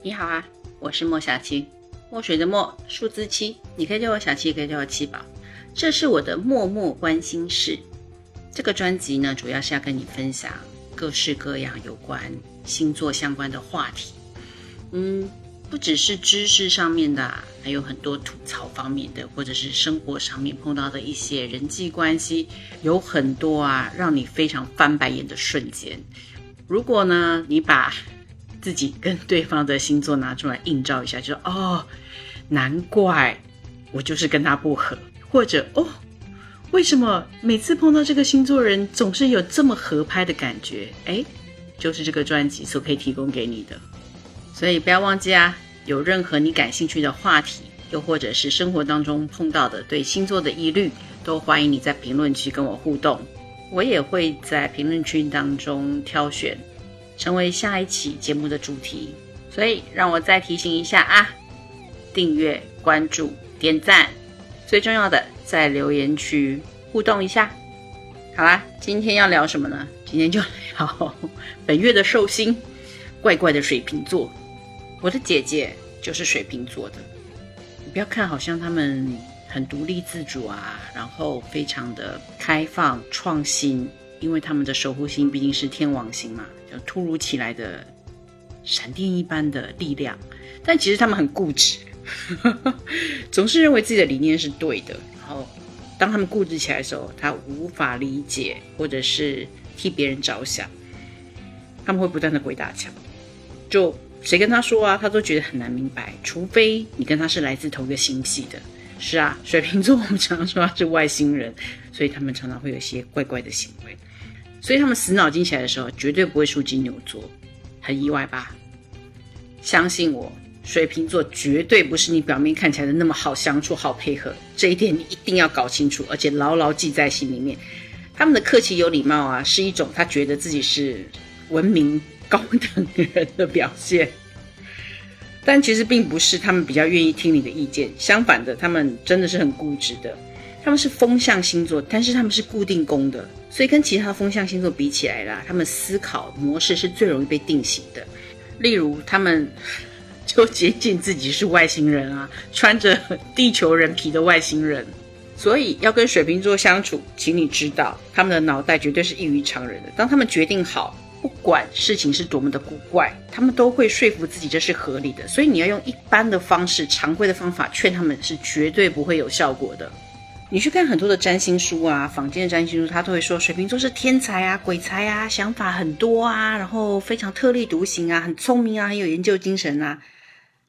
你好啊，我是莫小七，墨水的墨，数字七，你可以叫我小七，也可以叫我七宝。这是我的默默关心事。这个专辑呢，主要是要跟你分享各式各样有关星座相关的话题。嗯，不只是知识上面的，还有很多吐槽方面的，或者是生活上面碰到的一些人际关系，有很多啊，让你非常翻白眼的瞬间。如果呢，你把自己跟对方的星座拿出来映照一下，就哦，难怪我就是跟他不合，或者哦。为什么每次碰到这个星座人总是有这么合拍的感觉？哎，就是这个专辑所可以提供给你的。所以不要忘记啊，有任何你感兴趣的话题，又或者是生活当中碰到的对星座的疑虑，都欢迎你在评论区跟我互动。我也会在评论区当中挑选，成为下一期节目的主题。所以让我再提醒一下啊，订阅、关注、点赞，最重要的。在留言区互动一下，好啦，今天要聊什么呢？今天就聊本月的寿星，怪怪的水瓶座。我的姐姐就是水瓶座的，你不要看好像他们很独立自主啊，然后非常的开放创新，因为他们的守护星毕竟是天王星嘛，就突如其来的闪电一般的力量。但其实他们很固执，总是认为自己的理念是对的。然后，当他们固执起来的时候，他无法理解或者是替别人着想，他们会不断的鬼打墙。就谁跟他说啊，他都觉得很难明白。除非你跟他是来自同一个星系的。是啊，水瓶座我们常常说他是外星人，所以他们常常会有一些怪怪的行为。所以他们死脑筋起来的时候，绝对不会输金牛座。很意外吧？相信我。水瓶座绝对不是你表面看起来的那么好相处、好配合，这一点你一定要搞清楚，而且牢牢记在心里面。他们的客气有礼貌啊，是一种他觉得自己是文明高等人的表现，但其实并不是他们比较愿意听你的意见。相反的，他们真的是很固执的。他们是风象星座，但是他们是固定宫的，所以跟其他风象星座比起来啦，他们思考模式是最容易被定型的。例如，他们。就接近自己是外星人啊，穿着地球人皮的外星人，所以要跟水瓶座相处，请你知道他们的脑袋绝对是异于常人的。当他们决定好，不管事情是多么的古怪，他们都会说服自己这是合理的。所以你要用一般的方式、常规的方法劝他们，是绝对不会有效果的。你去看很多的占星书啊，坊间的占星书，他都会说水瓶座是天才啊、鬼才啊，想法很多啊，然后非常特立独行啊，很聪明啊，很有研究精神啊。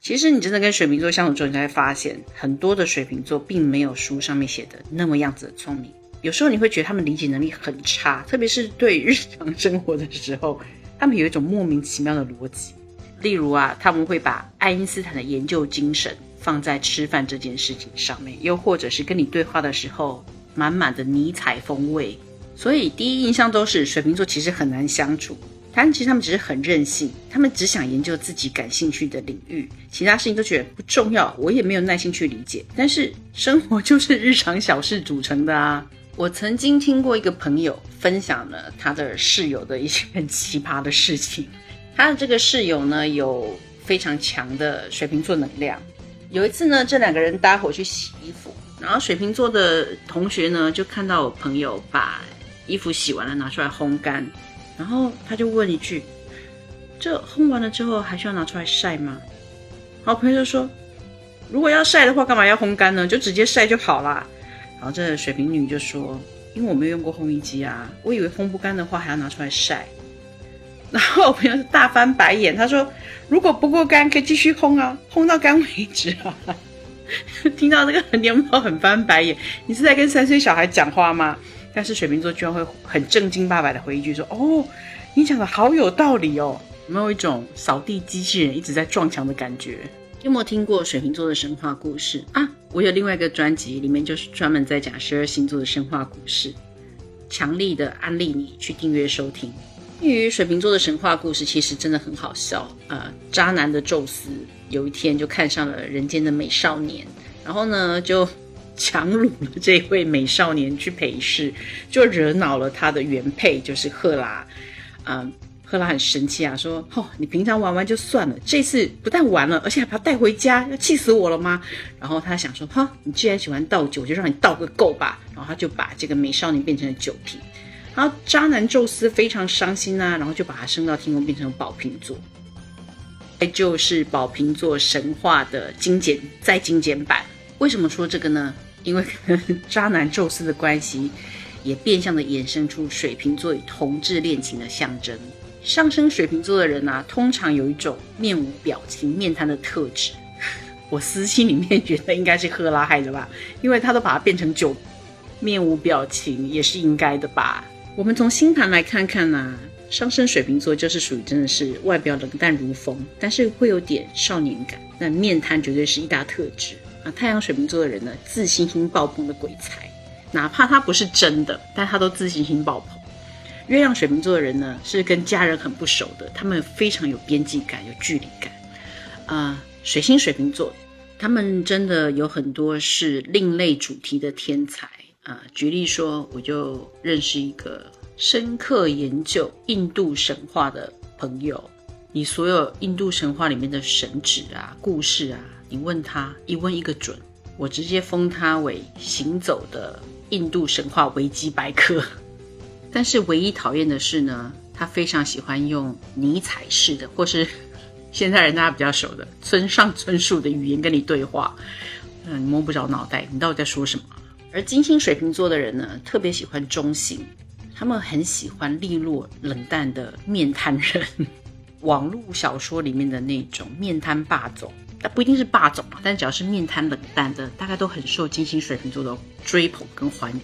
其实你真的跟水瓶座相处之后，你才会发现，很多的水瓶座并没有书上面写的那么样子的聪明。有时候你会觉得他们理解能力很差，特别是对日常生活的时候，他们有一种莫名其妙的逻辑。例如啊，他们会把爱因斯坦的研究精神放在吃饭这件事情上面，又或者是跟你对话的时候，满满的尼采风味。所以第一印象都是水瓶座其实很难相处。但其实他们只是很任性，他们只想研究自己感兴趣的领域，其他事情都觉得不重要。我也没有耐心去理解。但是生活就是日常小事组成的啊！我曾经听过一个朋友分享了他的室友的一些很奇葩的事情。他的这个室友呢，有非常强的水瓶座能量。有一次呢，这两个人搭伙去洗衣服，然后水瓶座的同学呢，就看到我朋友把衣服洗完了，拿出来烘干。然后他就问一句：“这烘完了之后还需要拿出来晒吗？”好朋友就说：“如果要晒的话，干嘛要烘干呢？就直接晒就好啦。”然后这水瓶女就说：“因为我没有用过烘衣机啊，我以为烘不干的话还要拿出来晒。”然后我朋友是大翻白眼，他说：“如果不够干，可以继续烘啊，烘到干为止啊。”听到这个，你有没有很翻白眼？你是在跟三岁小孩讲话吗？但是水瓶座居然会很正经八百的回一句说：“哦，你讲的好有道理哦。”有没有一种扫地机器人一直在撞墙的感觉？有没有听过水瓶座的神话故事啊？我有另外一个专辑，里面就是专门在讲十二星座的神话故事，强力的安利你去订阅收听。关于水瓶座的神话故事，其实真的很好笑啊！渣男的宙斯有一天就看上了人间的美少年，然后呢就。强掳了这位美少年去陪侍，就惹恼了他的原配，就是赫拉。嗯，赫拉很生气啊，说：“哦，你平常玩玩就算了，这次不但玩了，而且还把他带回家，要气死我了吗？”然后他想说：“哈，你既然喜欢倒酒，就让你倒个够吧。”然后他就把这个美少女变成了酒瓶。然后渣男宙斯非常伤心啊，然后就把他升到天空，变成宝瓶座。这就是宝瓶座神话的精简再精简版。为什么说这个呢？因为渣男宙斯的关系，也变相的衍生出水瓶座与同志恋情的象征。上升水瓶座的人啊，通常有一种面无表情、面瘫的特质。我私心里面觉得应该是赫拉害的吧，因为他都把它变成酒，面无表情也是应该的吧。我们从星盘来看看呢，上升水瓶座就是属于真的是外表冷淡如风，但是会有点少年感。那面瘫绝对是一大特质啊。太阳水瓶座的人呢，自信心爆棚的鬼才，哪怕他不是真的，但他都自信心爆棚。月亮水瓶座的人呢，是跟家人很不熟的，他们非常有边际感、有距离感。啊，水星水瓶座，他们真的有很多是另类主题的天才啊。举例说，我就认识一个深刻研究印度神话的朋友，你所有印度神话里面的神旨啊、故事啊，你问他一问一个准，我直接封他为行走的印度神话维基百科。但是唯一讨厌的是呢，他非常喜欢用尼采式的，或是 现在人大家比较熟的村上春树的语言跟你对话，嗯，摸不着脑袋，你到底在说什么？而金星水瓶座的人呢，特别喜欢中性，他们很喜欢利落冷淡的面瘫人，网络小说里面的那种面瘫霸总，但不一定是霸总啊，但只要是面瘫冷淡的，大概都很受金星水瓶座的追捧跟欢迎。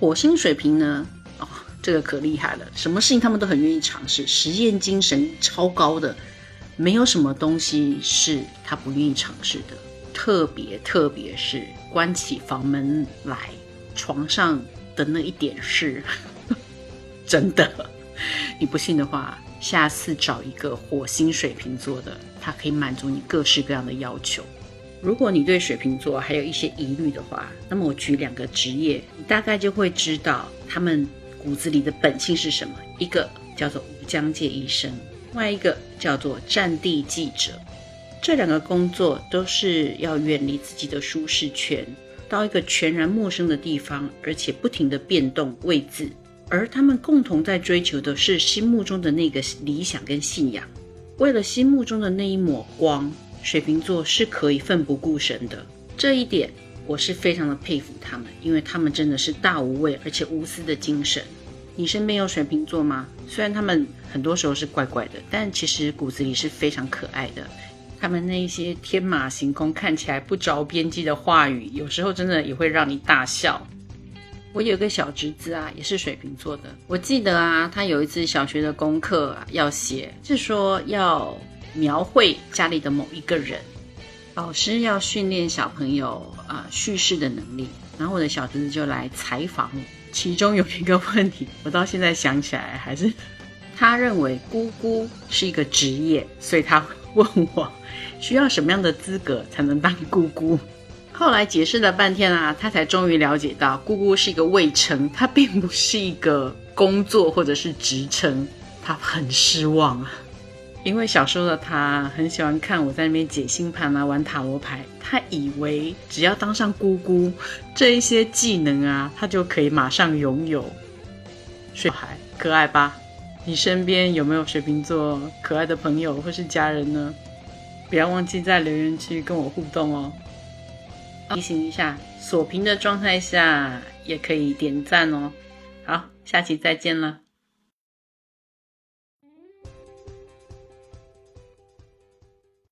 火星水瓶呢？哦。这个可厉害了，什么事情他们都很愿意尝试，实验精神超高的，没有什么东西是他不愿意尝试的。特别特别是关起房门来，床上的那一点事，真的，你不信的话，下次找一个火星水瓶座的，他可以满足你各式各样的要求。如果你对水瓶座还有一些疑虑的话，那么我举两个职业，你大概就会知道他们。骨子里的本性是什么？一个叫做无疆界医生，另外一个叫做战地记者。这两个工作都是要远离自己的舒适圈，到一个全然陌生的地方，而且不停的变动位置。而他们共同在追求的是心目中的那个理想跟信仰。为了心目中的那一抹光，水瓶座是可以奋不顾身的。这一点。我是非常的佩服他们，因为他们真的是大无畏而且无私的精神。你身边有水瓶座吗？虽然他们很多时候是怪怪的，但其实骨子里是非常可爱的。他们那些天马行空、看起来不着边际的话语，有时候真的也会让你大笑。我有个小侄子啊，也是水瓶座的。我记得啊，他有一次小学的功课啊要写，是说要描绘家里的某一个人。老师要训练小朋友啊叙事的能力，然后我的小侄子就来采访我。其中有一个问题，我到现在想起来还是，他认为姑姑是一个职业，所以他问我需要什么样的资格才能当姑姑。后来解释了半天啊，他才终于了解到姑姑是一个位称，它并不是一个工作或者是职称。他很失望啊。因为小时候的他很喜欢看我在那边解星盘啊，玩塔罗牌。他以为只要当上姑姑，这一些技能啊，他就可以马上拥有。小孩可爱吧？你身边有没有水瓶座可爱的朋友或是家人呢？不要忘记在留言区跟我互动哦。提醒一下，锁屏的状态下也可以点赞哦。好，下期再见了。